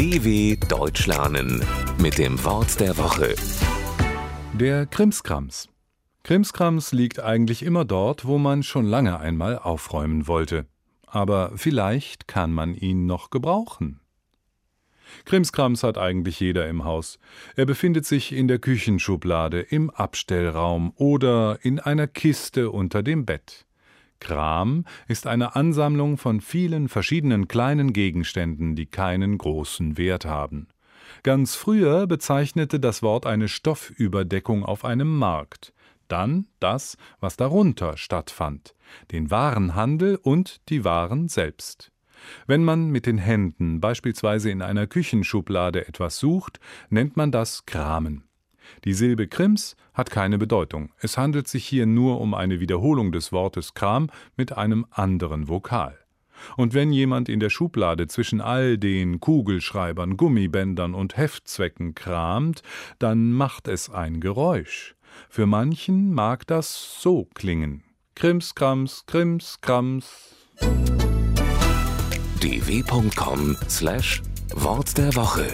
DW Deutsch lernen mit dem Wort der Woche. Der Krimskrams. Krimskrams liegt eigentlich immer dort, wo man schon lange einmal aufräumen wollte. Aber vielleicht kann man ihn noch gebrauchen. Krimskrams hat eigentlich jeder im Haus. Er befindet sich in der Küchenschublade, im Abstellraum oder in einer Kiste unter dem Bett. Kram ist eine Ansammlung von vielen verschiedenen kleinen Gegenständen, die keinen großen Wert haben. Ganz früher bezeichnete das Wort eine Stoffüberdeckung auf einem Markt, dann das, was darunter stattfand, den Warenhandel und die Waren selbst. Wenn man mit den Händen beispielsweise in einer Küchenschublade etwas sucht, nennt man das Kramen. Die Silbe Krims hat keine Bedeutung. Es handelt sich hier nur um eine Wiederholung des Wortes Kram mit einem anderen Vokal. Und wenn jemand in der Schublade zwischen all den Kugelschreibern, Gummibändern und Heftzwecken kramt, dann macht es ein Geräusch. Für manchen mag das so klingen. Krimskrams, Krimskrams. dw.com/wort der Woche